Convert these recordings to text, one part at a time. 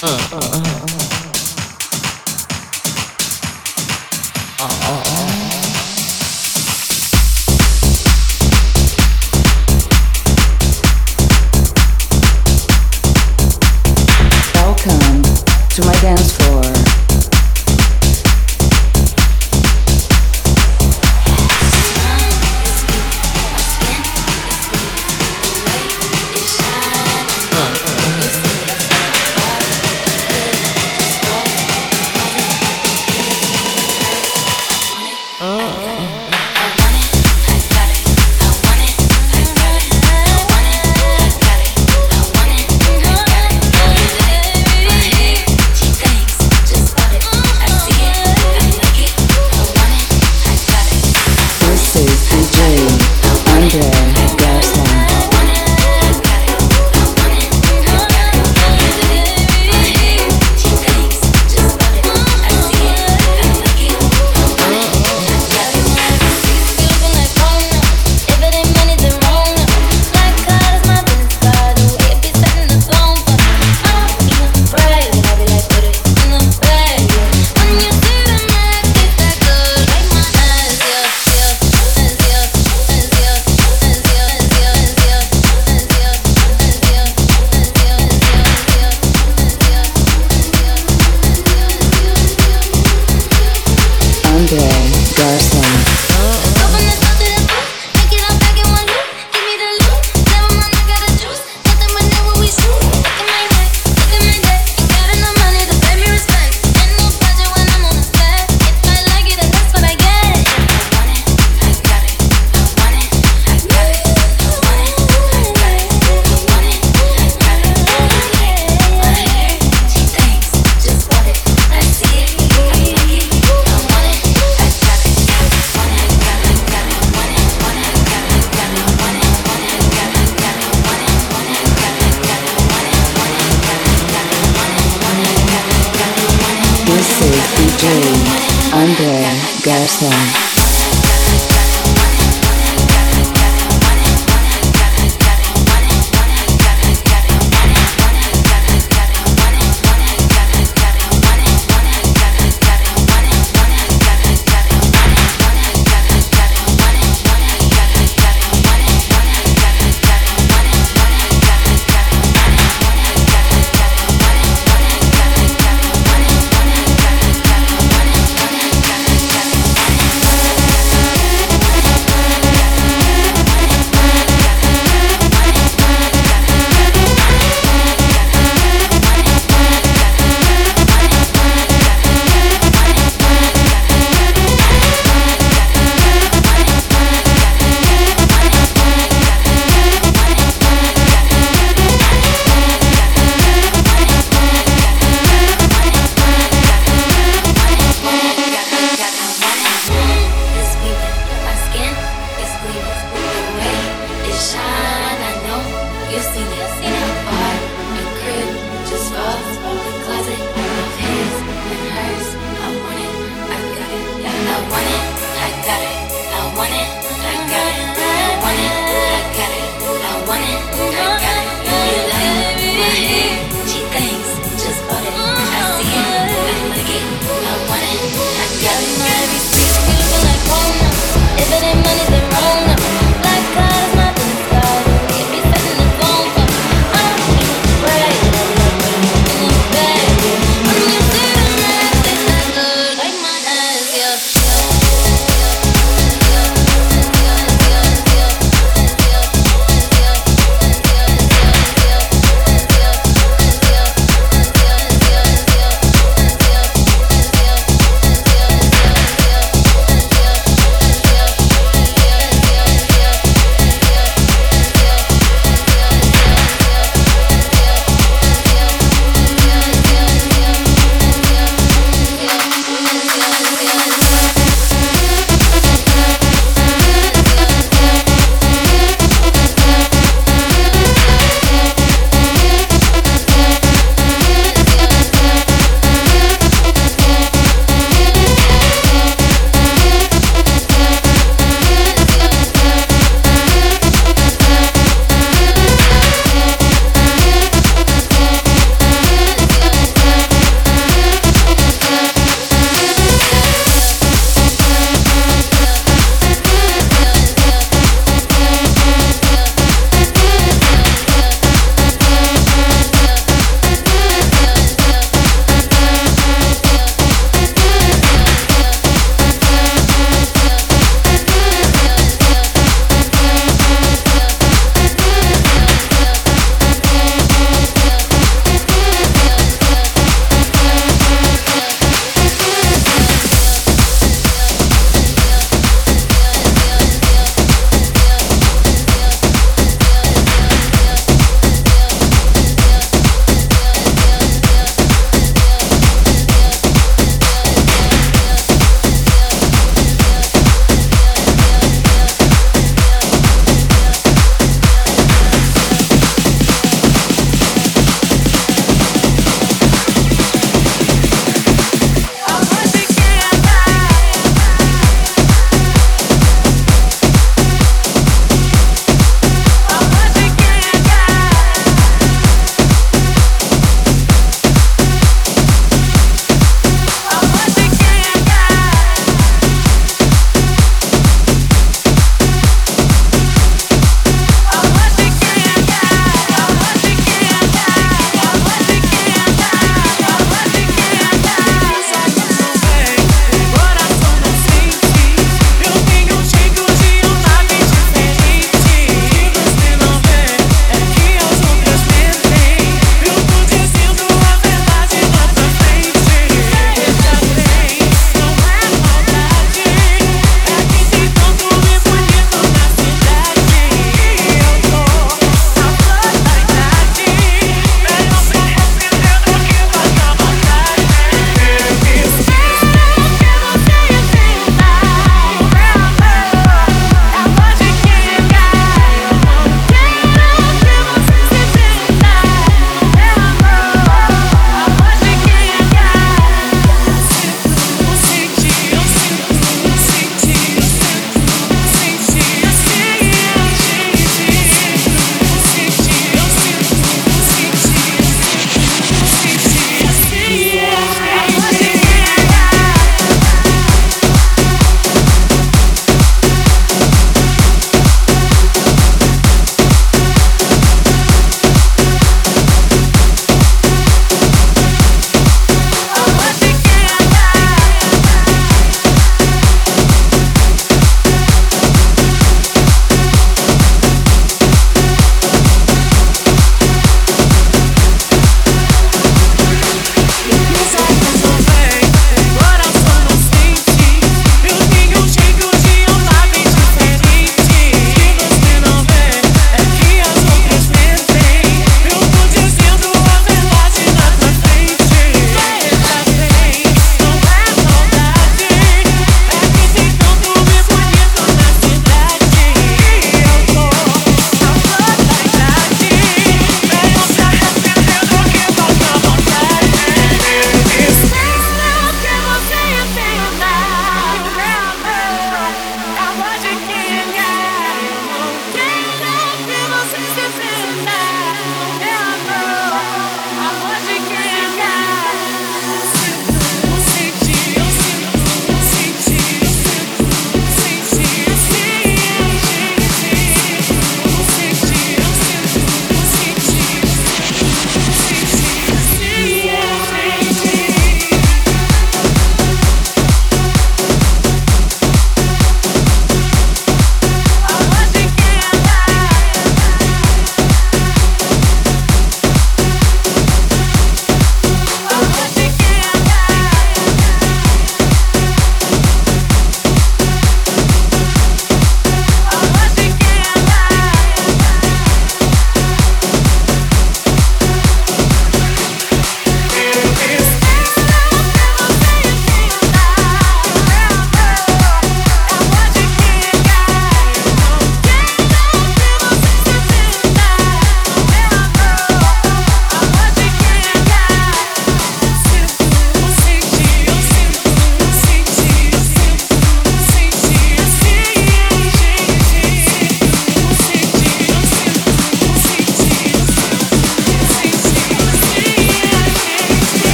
uh, uh, uh. uh, uh.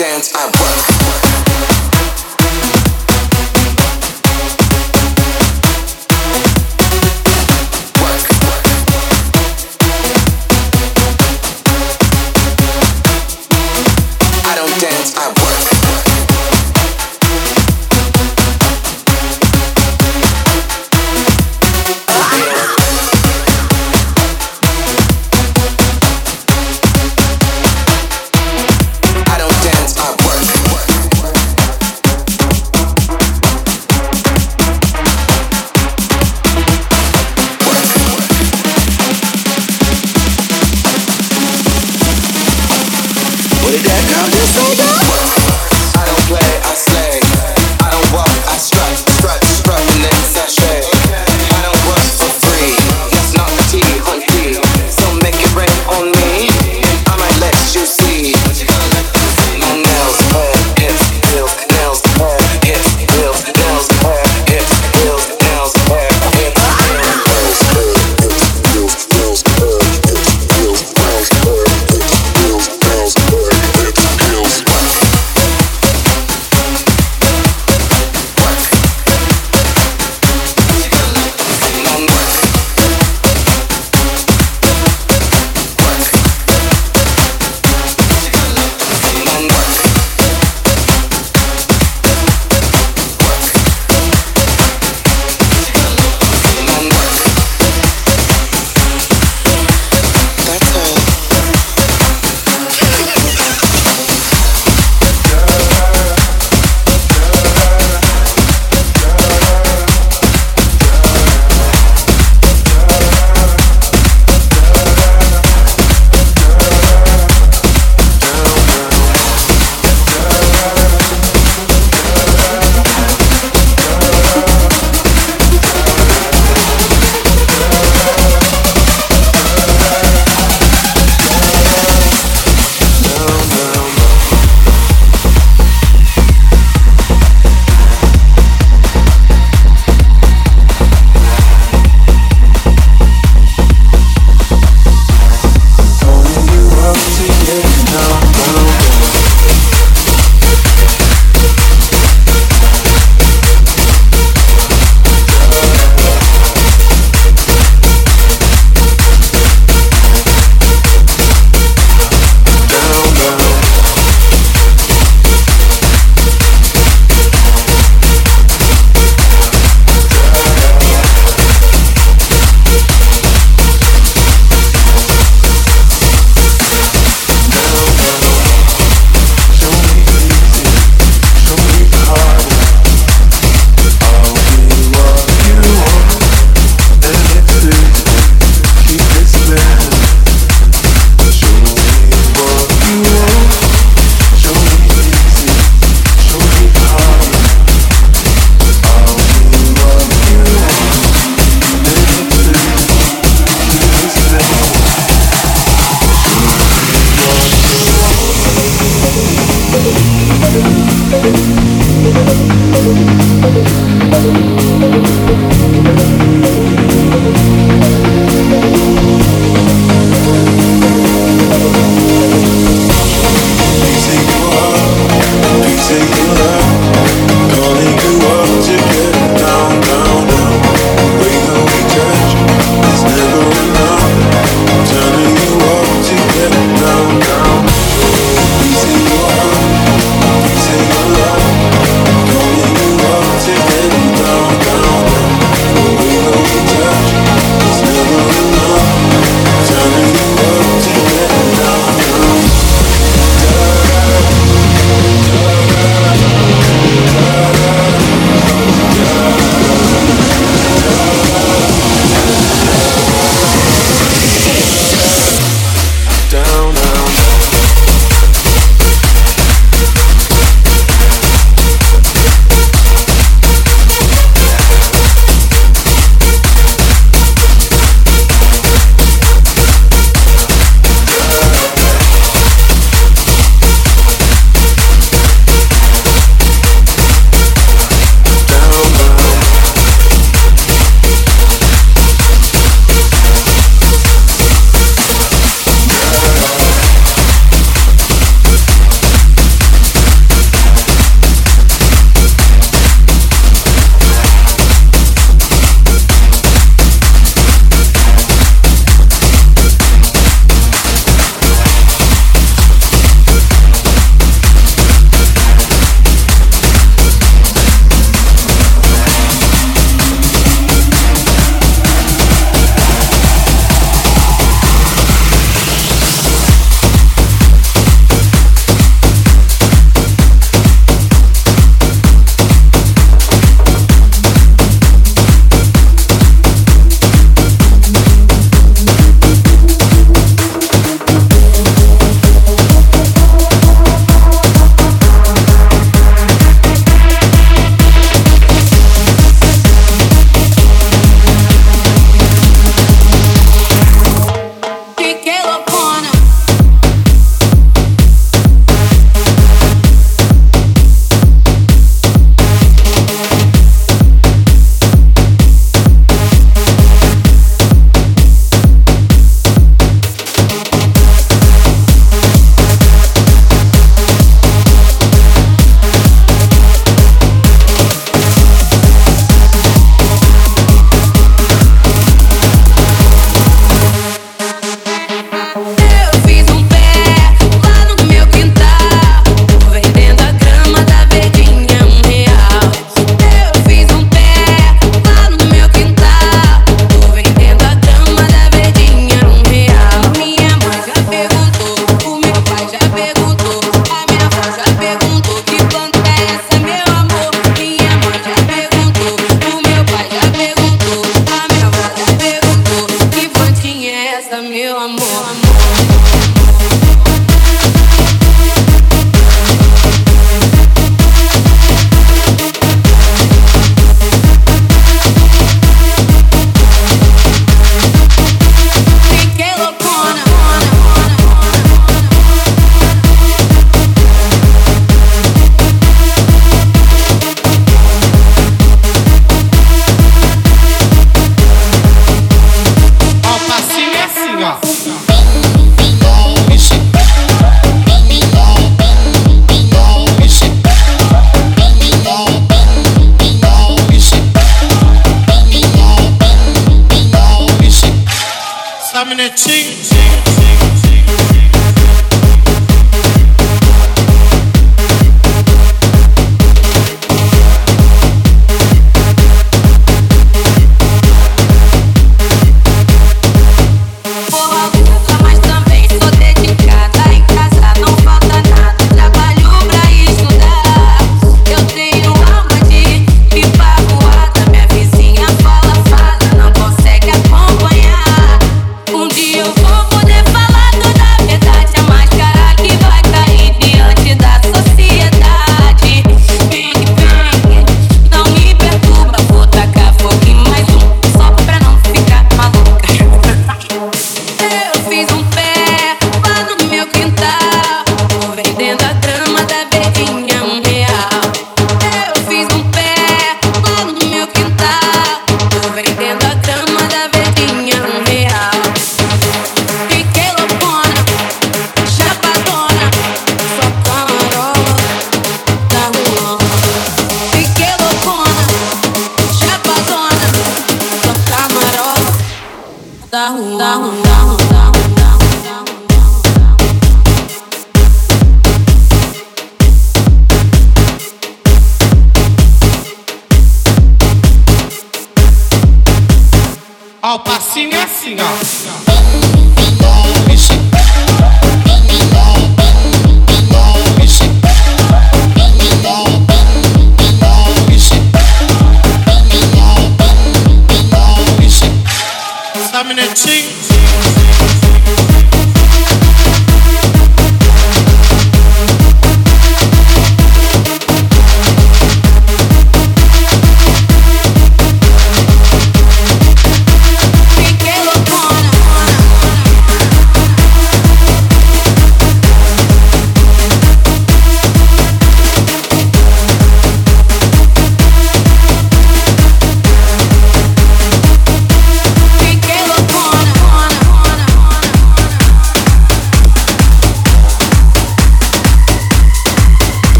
dance.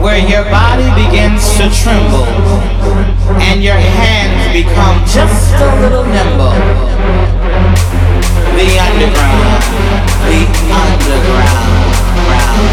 where your body begins to tremble and your hands become just a little nimble. The underground, the underground, ground.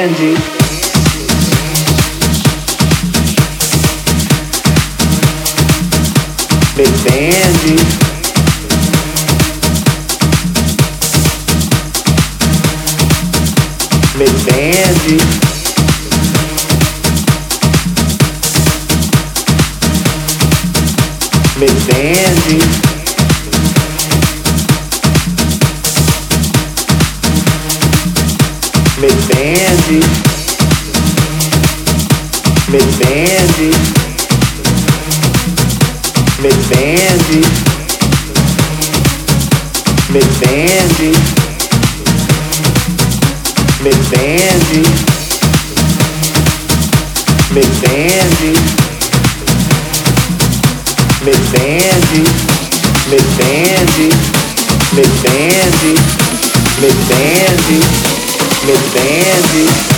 Andy. Baby Andy. Baby Andy. Baby Vandy. Miss Vandy. Miss Vandy. Miss Vandy. Miss Vandy. Miss Vandy. Miss Vandy. Miss Vandy. Miss Vandy. It's bandy.